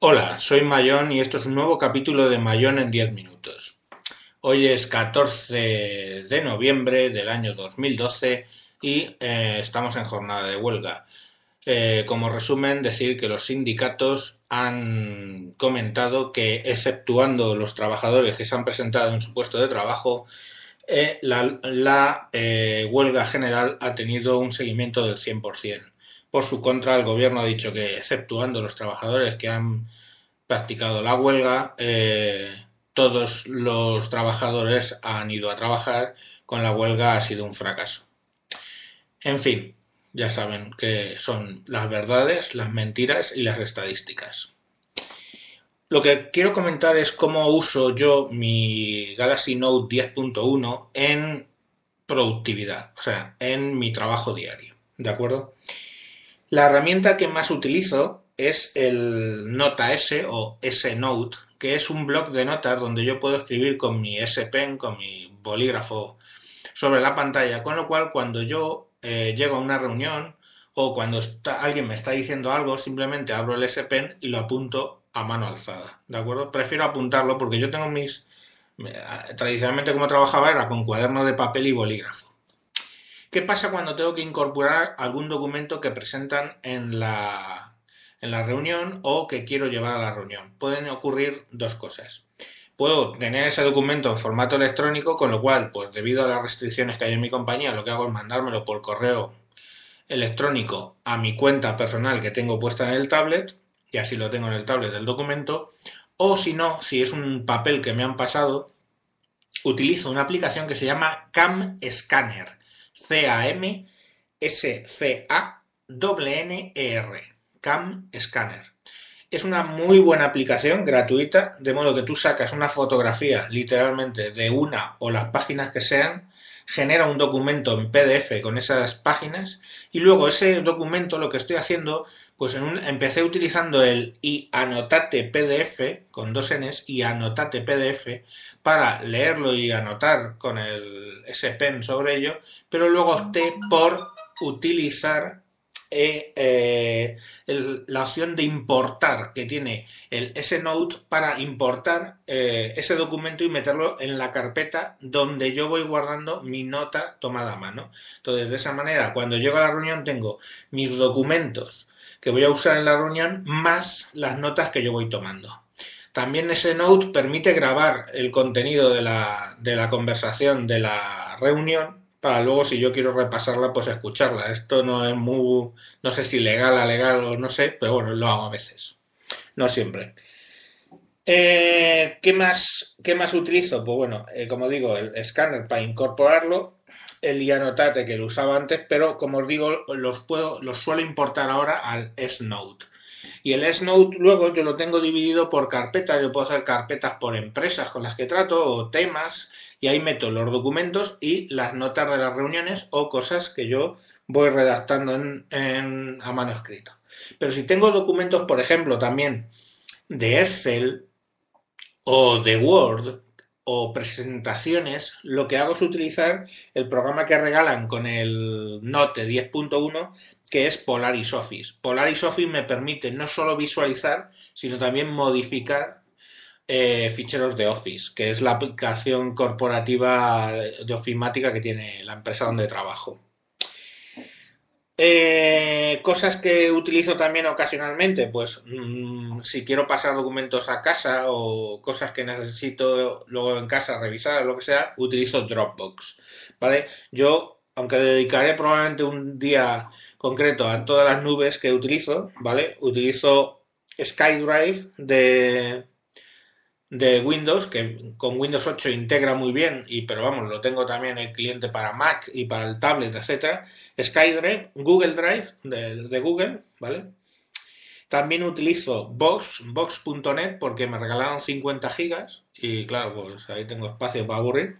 Hola, soy Mayón y esto es un nuevo capítulo de Mayón en 10 minutos. Hoy es 14 de noviembre del año 2012 y eh, estamos en jornada de huelga. Eh, como resumen, decir que los sindicatos han comentado que, exceptuando los trabajadores que se han presentado en su puesto de trabajo, eh, la, huelga general ha tenido un seguimiento del 100%. Por su contra, el gobierno ha dicho que, exceptuando los trabajadores que han practicado la huelga, eh, todos los trabajadores han ido a trabajar, con la huelga ha sido un fracaso. En fin, ya saben que son las verdades, las mentiras y las estadísticas. Lo que quiero comentar es cómo uso yo mi Galaxy Note 10.1 en productividad, o sea, en mi trabajo diario. ¿De acuerdo? La herramienta que más utilizo es el Nota S o S-Note, que es un bloc de notas donde yo puedo escribir con mi S-Pen, con mi bolígrafo sobre la pantalla, con lo cual cuando yo eh, llego a una reunión o cuando alguien me está diciendo algo, simplemente abro el S-Pen y lo apunto a mano alzada, ¿de acuerdo? Prefiero apuntarlo porque yo tengo mis... Tradicionalmente como trabajaba era con cuaderno de papel y bolígrafo. ¿Qué pasa cuando tengo que incorporar algún documento que presentan en la, en la reunión o que quiero llevar a la reunión? Pueden ocurrir dos cosas. Puedo tener ese documento en formato electrónico, con lo cual, pues debido a las restricciones que hay en mi compañía, lo que hago es mandármelo por correo electrónico a mi cuenta personal que tengo puesta en el tablet, y así lo tengo en el tablet del documento, o si no, si es un papel que me han pasado, utilizo una aplicación que se llama Cam Scanner. C-A-M-S-C-A-N-N-E-R, Cam Scanner. Es una muy buena aplicación gratuita, de modo que tú sacas una fotografía literalmente de una o las páginas que sean, genera un documento en PDF con esas páginas y luego ese documento lo que estoy haciendo, pues empecé utilizando el y anotate PDF con dos Ns y anotate PDF para leerlo y anotar con el, ese pen sobre ello, pero luego opté por utilizar eh, eh, la opción de importar que tiene el S-Note para importar eh, ese documento y meterlo en la carpeta donde yo voy guardando mi nota tomada a mano. Entonces, de esa manera, cuando llego a la reunión tengo mis documentos que voy a usar en la reunión más las notas que yo voy tomando. También ese Note permite grabar el contenido de la, de la conversación de la reunión para luego si yo quiero repasarla pues escucharla. Esto no es muy, no sé si legal, legal o no sé, pero bueno, lo hago a veces, no siempre. Eh, ¿qué, más, ¿Qué más utilizo? Pues bueno, eh, como digo, el escáner para incorporarlo, el iAnotate que lo usaba antes, pero como os digo, los, puedo, los suelo importar ahora al S-Note. Y el S-Note luego yo lo tengo dividido por carpetas, yo puedo hacer carpetas por empresas con las que trato o temas y ahí meto los documentos y las notas de las reuniones o cosas que yo voy redactando en, a manuscrito. Pero si tengo documentos, por ejemplo, también de Excel o de Word o presentaciones, lo que hago es utilizar el programa que regalan con el Note 10.1 que es Polaris Office. Polaris Office me permite no solo visualizar, sino también modificar eh, ficheros de Office, que es la aplicación corporativa de ofimática que tiene la empresa donde trabajo. Eh, cosas que utilizo también ocasionalmente, pues mm, si quiero pasar documentos a casa o cosas que necesito luego en casa revisar o lo que sea, utilizo Dropbox. ¿Vale? Yo, aunque dedicaré probablemente un día concreto a todas las nubes que utilizo, ¿vale? Utilizo SkyDrive de, de Windows, que con Windows 8 integra muy bien, y pero vamos, lo tengo también el cliente para Mac y para el tablet, etcétera. SkyDrive, Google Drive de, Google, ¿vale? También utilizo Box, Box.net, porque me regalaron 50 gigas y claro, pues ahí tengo espacio para aburrir.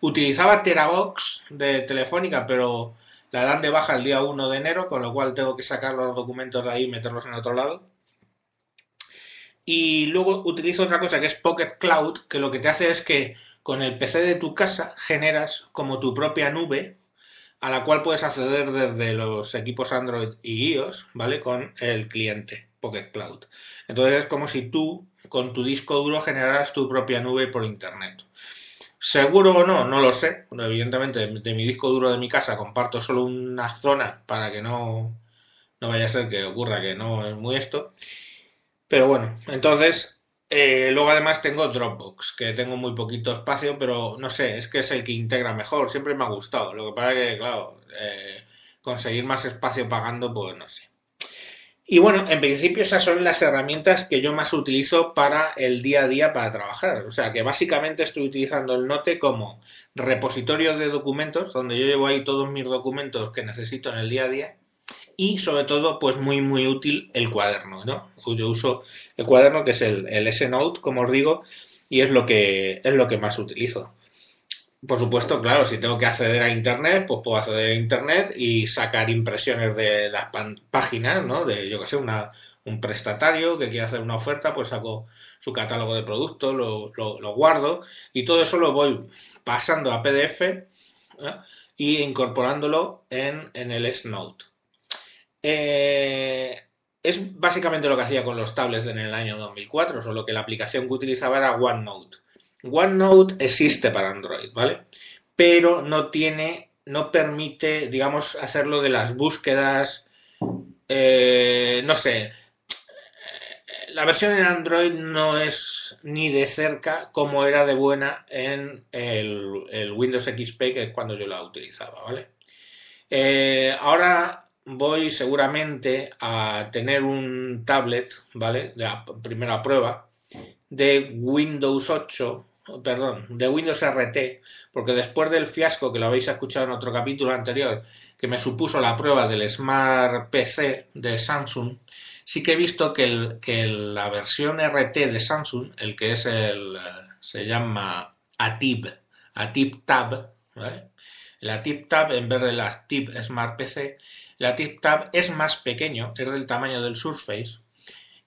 Utilizaba Terabox de Telefónica, pero la dan de baja el día 1 de enero, con lo cual tengo que sacar los documentos de ahí y meterlos en otro lado. Y luego utilizo otra cosa que es Pocket Cloud, que lo que te hace es que con el PC de tu casa generas como tu propia nube a la cual puedes acceder desde los equipos Android y iOS, ¿vale? Con el cliente. Pocket Cloud. Entonces es como si tú con tu disco duro generaras tu propia nube por internet. Seguro o no, no lo sé. evidentemente, de mi disco duro de mi casa comparto solo una zona para que no, no vaya a ser que ocurra que no es muy esto. Pero bueno, entonces, eh, luego además tengo Dropbox, que tengo muy poquito espacio, pero no sé, es que es el que integra mejor. Siempre me ha gustado. Lo que pasa que, claro, eh, conseguir más espacio pagando, pues no sé. Y bueno, en principio esas son las herramientas que yo más utilizo para el día a día para trabajar. O sea que básicamente estoy utilizando el Note como repositorio de documentos, donde yo llevo ahí todos mis documentos que necesito en el día a día. Y sobre todo, pues muy muy útil el cuaderno, ¿no? Yo uso el cuaderno que es el, el S-Note, como os digo, y es lo que es lo que más utilizo. Por supuesto, claro, si tengo que acceder a Internet, pues puedo acceder a Internet y sacar impresiones de las páginas, ¿no? De, yo que sé, una, un prestatario que quiere hacer una oferta, pues saco su catálogo de productos, lo, lo, guardo y todo eso lo voy pasando a PDF ¿eh? y incorporándolo en, en el S-Note. Eh, es básicamente lo que hacía con los tablets en el año 2004, solo que la aplicación que utilizaba era OneNote. OneNote existe para Android, ¿vale? Pero no tiene, no permite, digamos, hacerlo de las búsquedas, eh, no sé, la versión en Android no es ni de cerca como era de buena en el, Windows XP, que es cuando yo la utilizaba, ¿vale? Eh, ahora voy seguramente a tener un tablet, ¿vale? De la primera prueba de Windows 8 perdón, de Windows RT, porque después del fiasco que lo habéis escuchado en otro capítulo anterior, que me supuso la prueba del Smart PC de Samsung, sí que he visto que, la versión RT de Samsung, el que es el, se llama ATIB, ATIB Tab, ¿vale? El ATIB Tab, en vez de la ATIB Smart PC, el ATIB Tab es más pequeño, es del tamaño del Surface,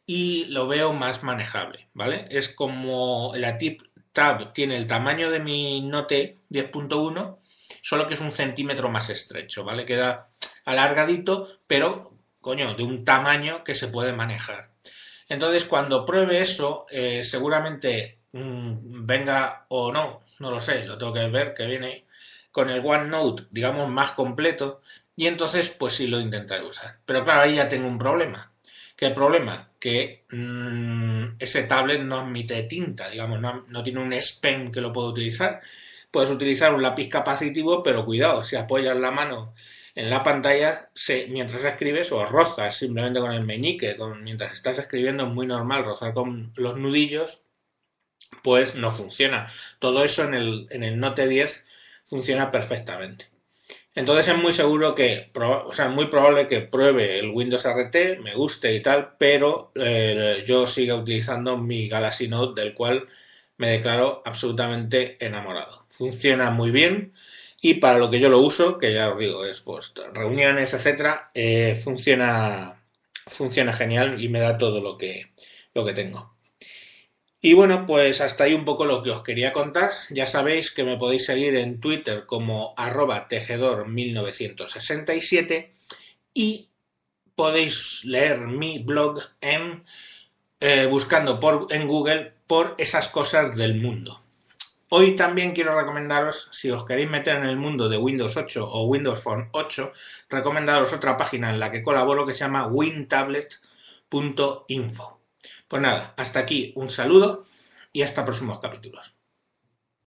y lo veo más manejable, ¿vale? Es como el ATIB Tab tiene el tamaño de mi Note 10.1, solo que es un centímetro más estrecho, ¿vale? Queda alargadito, pero, coño, de un tamaño que se puede manejar. Entonces, cuando pruebe eso, eh, seguramente mm, venga o no, no lo sé, lo tengo que ver que viene con el OneNote, digamos, más completo, y entonces, pues sí lo intentaré usar. Pero claro, ahí ya tengo un problema. ¿Qué problema? Que mm, ese tablet no admite tinta, digamos, no, tiene un S Pen que lo puedo utilizar. Puedes utilizar un lápiz capacitivo, pero cuidado, si apoyas la mano en la pantalla, mientras escribes o rozas simplemente con el meñique, con, mientras estás escribiendo es muy normal rozar con los nudillos, pues no funciona. Todo eso en el, en el Note 10 funciona perfectamente. Entonces es muy seguro que, o sea, muy probable que pruebe el Windows RT, me guste y tal, pero eh, yo siga utilizando mi Galaxy Note del cual me declaro absolutamente enamorado. Funciona muy bien y para lo que yo lo uso, que ya os digo, es pues reuniones, etcétera, eh, funciona, funciona genial y me da todo lo que, lo que tengo. Y bueno, pues hasta ahí un poco lo que os quería contar. Ya sabéis que me podéis seguir en Twitter como arroba tejedor1967 y podéis leer mi blog en eh, buscando por, en Google por esas cosas del mundo. Hoy también quiero recomendaros, si os queréis meter en el mundo de Windows 8 o Windows Phone 8, recomendaros otra página en la que colaboro que se llama wintablet.info. Pues nada, hasta aquí un saludo y hasta próximos capítulos.